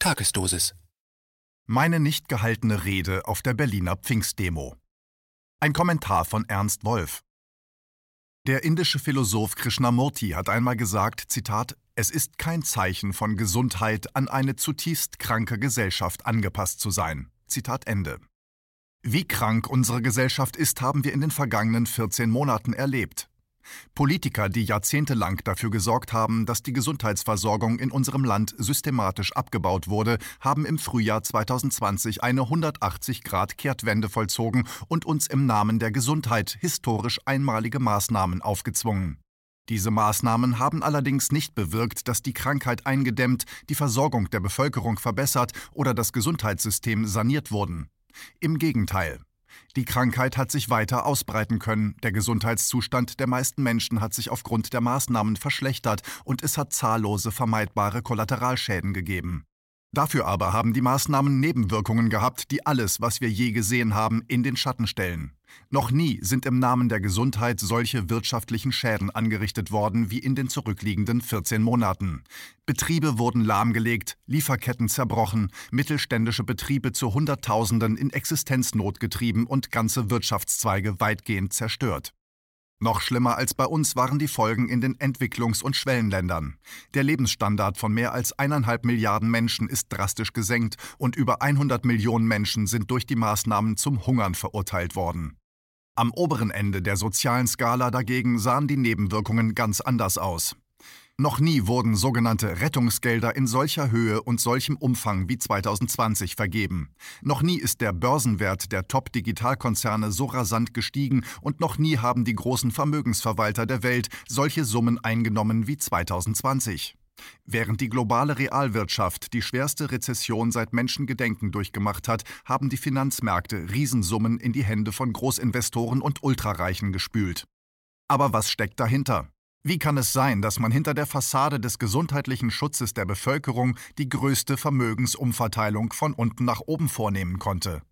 Tagesdosis. Meine nicht gehaltene Rede auf der Berliner Pfingstdemo. Ein Kommentar von Ernst Wolf. Der indische Philosoph Krishnamurti hat einmal gesagt, Zitat, es ist kein Zeichen von Gesundheit, an eine zutiefst kranke Gesellschaft angepasst zu sein. Zitat Ende. Wie krank unsere Gesellschaft ist, haben wir in den vergangenen 14 Monaten erlebt. Politiker, die jahrzehntelang dafür gesorgt haben, dass die Gesundheitsversorgung in unserem Land systematisch abgebaut wurde, haben im Frühjahr 2020 eine 180-Grad-Kehrtwende vollzogen und uns im Namen der Gesundheit historisch einmalige Maßnahmen aufgezwungen. Diese Maßnahmen haben allerdings nicht bewirkt, dass die Krankheit eingedämmt, die Versorgung der Bevölkerung verbessert oder das Gesundheitssystem saniert wurden. Im Gegenteil. Die Krankheit hat sich weiter ausbreiten können, der Gesundheitszustand der meisten Menschen hat sich aufgrund der Maßnahmen verschlechtert und es hat zahllose vermeidbare Kollateralschäden gegeben. Dafür aber haben die Maßnahmen Nebenwirkungen gehabt, die alles, was wir je gesehen haben, in den Schatten stellen. Noch nie sind im Namen der Gesundheit solche wirtschaftlichen Schäden angerichtet worden wie in den zurückliegenden 14 Monaten. Betriebe wurden lahmgelegt, Lieferketten zerbrochen, mittelständische Betriebe zu Hunderttausenden in Existenznot getrieben und ganze Wirtschaftszweige weitgehend zerstört. Noch schlimmer als bei uns waren die Folgen in den Entwicklungs- und Schwellenländern. Der Lebensstandard von mehr als eineinhalb Milliarden Menschen ist drastisch gesenkt und über 100 Millionen Menschen sind durch die Maßnahmen zum Hungern verurteilt worden. Am oberen Ende der sozialen Skala dagegen sahen die Nebenwirkungen ganz anders aus. Noch nie wurden sogenannte Rettungsgelder in solcher Höhe und solchem Umfang wie 2020 vergeben. Noch nie ist der Börsenwert der Top-Digitalkonzerne so rasant gestiegen und noch nie haben die großen Vermögensverwalter der Welt solche Summen eingenommen wie 2020. Während die globale Realwirtschaft die schwerste Rezession seit Menschengedenken durchgemacht hat, haben die Finanzmärkte Riesensummen in die Hände von Großinvestoren und Ultrareichen gespült. Aber was steckt dahinter? Wie kann es sein, dass man hinter der Fassade des gesundheitlichen Schutzes der Bevölkerung die größte Vermögensumverteilung von unten nach oben vornehmen konnte?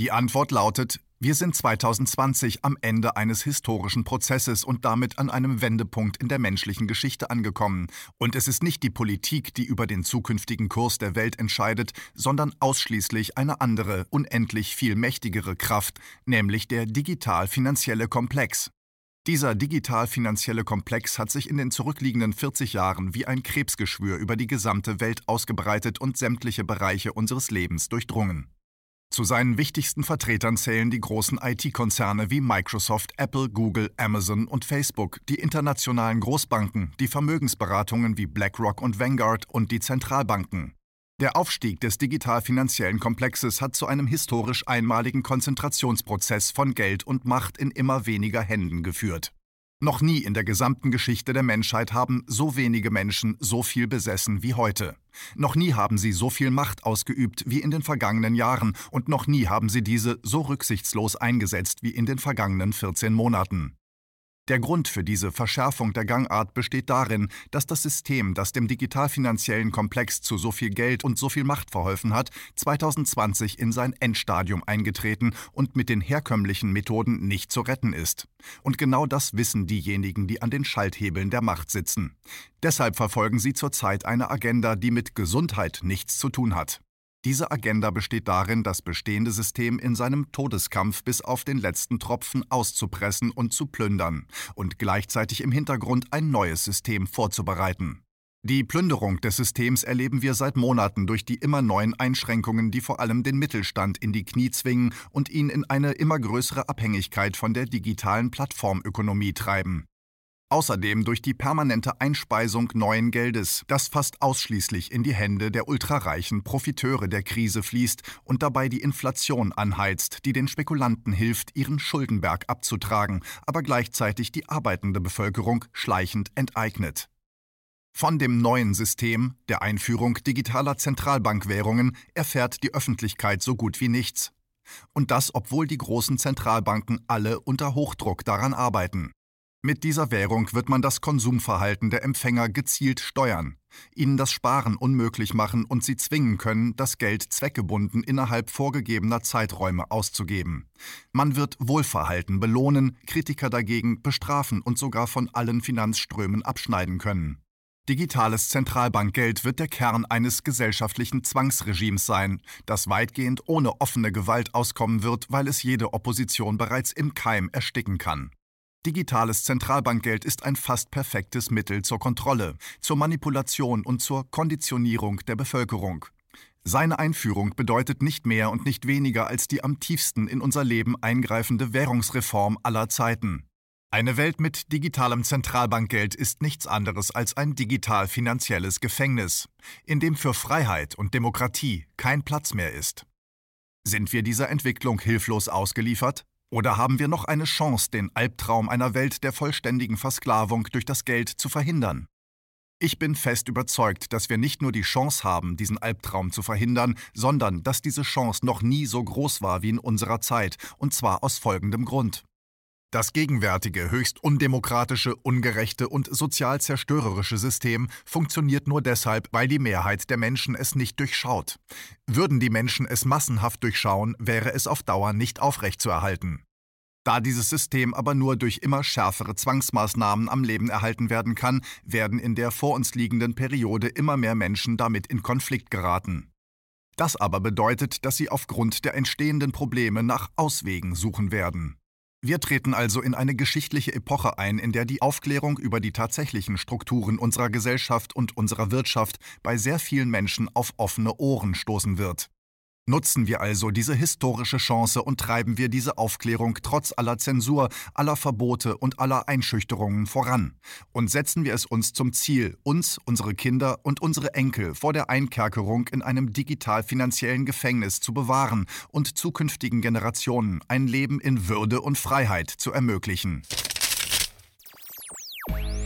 Die Antwort lautet, wir sind 2020 am Ende eines historischen Prozesses und damit an einem Wendepunkt in der menschlichen Geschichte angekommen. Und es ist nicht die Politik, die über den zukünftigen Kurs der Welt entscheidet, sondern ausschließlich eine andere, unendlich viel mächtigere Kraft, nämlich der digital-finanzielle Komplex. Dieser digital-finanzielle Komplex hat sich in den zurückliegenden 40 Jahren wie ein Krebsgeschwür über die gesamte Welt ausgebreitet und sämtliche Bereiche unseres Lebens durchdrungen. Zu seinen wichtigsten Vertretern zählen die großen IT-Konzerne wie Microsoft, Apple, Google, Amazon und Facebook, die internationalen Großbanken, die Vermögensberatungen wie BlackRock und Vanguard und die Zentralbanken. Der Aufstieg des digital-finanziellen Komplexes hat zu einem historisch einmaligen Konzentrationsprozess von Geld und Macht in immer weniger Händen geführt. Noch nie in der gesamten Geschichte der Menschheit haben so wenige Menschen so viel besessen wie heute. Noch nie haben sie so viel Macht ausgeübt wie in den vergangenen Jahren und noch nie haben sie diese so rücksichtslos eingesetzt wie in den vergangenen 14 Monaten. Der Grund für diese Verschärfung der Gangart besteht darin, dass das System, das dem digital-finanziellen Komplex zu so viel Geld und so viel Macht verholfen hat, 2020 in sein Endstadium eingetreten und mit den herkömmlichen Methoden nicht zu retten ist. Und genau das wissen diejenigen, die an den Schalthebeln der Macht sitzen. Deshalb verfolgen sie zurzeit eine Agenda, die mit Gesundheit nichts zu tun hat. Diese Agenda besteht darin, das bestehende System in seinem Todeskampf bis auf den letzten Tropfen auszupressen und zu plündern und gleichzeitig im Hintergrund ein neues System vorzubereiten. Die Plünderung des Systems erleben wir seit Monaten durch die immer neuen Einschränkungen, die vor allem den Mittelstand in die Knie zwingen und ihn in eine immer größere Abhängigkeit von der digitalen Plattformökonomie treiben. Außerdem durch die permanente Einspeisung neuen Geldes, das fast ausschließlich in die Hände der ultrareichen Profiteure der Krise fließt und dabei die Inflation anheizt, die den Spekulanten hilft, ihren Schuldenberg abzutragen, aber gleichzeitig die arbeitende Bevölkerung schleichend enteignet. Von dem neuen System, der Einführung digitaler Zentralbankwährungen, erfährt die Öffentlichkeit so gut wie nichts. Und das, obwohl die großen Zentralbanken alle unter Hochdruck daran arbeiten. Mit dieser Währung wird man das Konsumverhalten der Empfänger gezielt steuern, ihnen das Sparen unmöglich machen und sie zwingen können, das Geld zweckgebunden innerhalb vorgegebener Zeiträume auszugeben. Man wird Wohlverhalten belohnen, Kritiker dagegen bestrafen und sogar von allen Finanzströmen abschneiden können. Digitales Zentralbankgeld wird der Kern eines gesellschaftlichen Zwangsregimes sein, das weitgehend ohne offene Gewalt auskommen wird, weil es jede Opposition bereits im Keim ersticken kann. Digitales Zentralbankgeld ist ein fast perfektes Mittel zur Kontrolle, zur Manipulation und zur Konditionierung der Bevölkerung. Seine Einführung bedeutet nicht mehr und nicht weniger als die am tiefsten in unser Leben eingreifende Währungsreform aller Zeiten. Eine Welt mit digitalem Zentralbankgeld ist nichts anderes als ein digital-finanzielles Gefängnis, in dem für Freiheit und Demokratie kein Platz mehr ist. Sind wir dieser Entwicklung hilflos ausgeliefert? Oder haben wir noch eine Chance, den Albtraum einer Welt der vollständigen Versklavung durch das Geld zu verhindern? Ich bin fest überzeugt, dass wir nicht nur die Chance haben, diesen Albtraum zu verhindern, sondern dass diese Chance noch nie so groß war wie in unserer Zeit, und zwar aus folgendem Grund. Das gegenwärtige, höchst undemokratische, ungerechte und sozial zerstörerische System funktioniert nur deshalb, weil die Mehrheit der Menschen es nicht durchschaut. Würden die Menschen es massenhaft durchschauen, wäre es auf Dauer nicht aufrechtzuerhalten. Da dieses System aber nur durch immer schärfere Zwangsmaßnahmen am Leben erhalten werden kann, werden in der vor uns liegenden Periode immer mehr Menschen damit in Konflikt geraten. Das aber bedeutet, dass sie aufgrund der entstehenden Probleme nach Auswegen suchen werden. Wir treten also in eine geschichtliche Epoche ein, in der die Aufklärung über die tatsächlichen Strukturen unserer Gesellschaft und unserer Wirtschaft bei sehr vielen Menschen auf offene Ohren stoßen wird. Nutzen wir also diese historische Chance und treiben wir diese Aufklärung trotz aller Zensur, aller Verbote und aller Einschüchterungen voran. Und setzen wir es uns zum Ziel, uns, unsere Kinder und unsere Enkel vor der Einkerkerung in einem digital-finanziellen Gefängnis zu bewahren und zukünftigen Generationen ein Leben in Würde und Freiheit zu ermöglichen.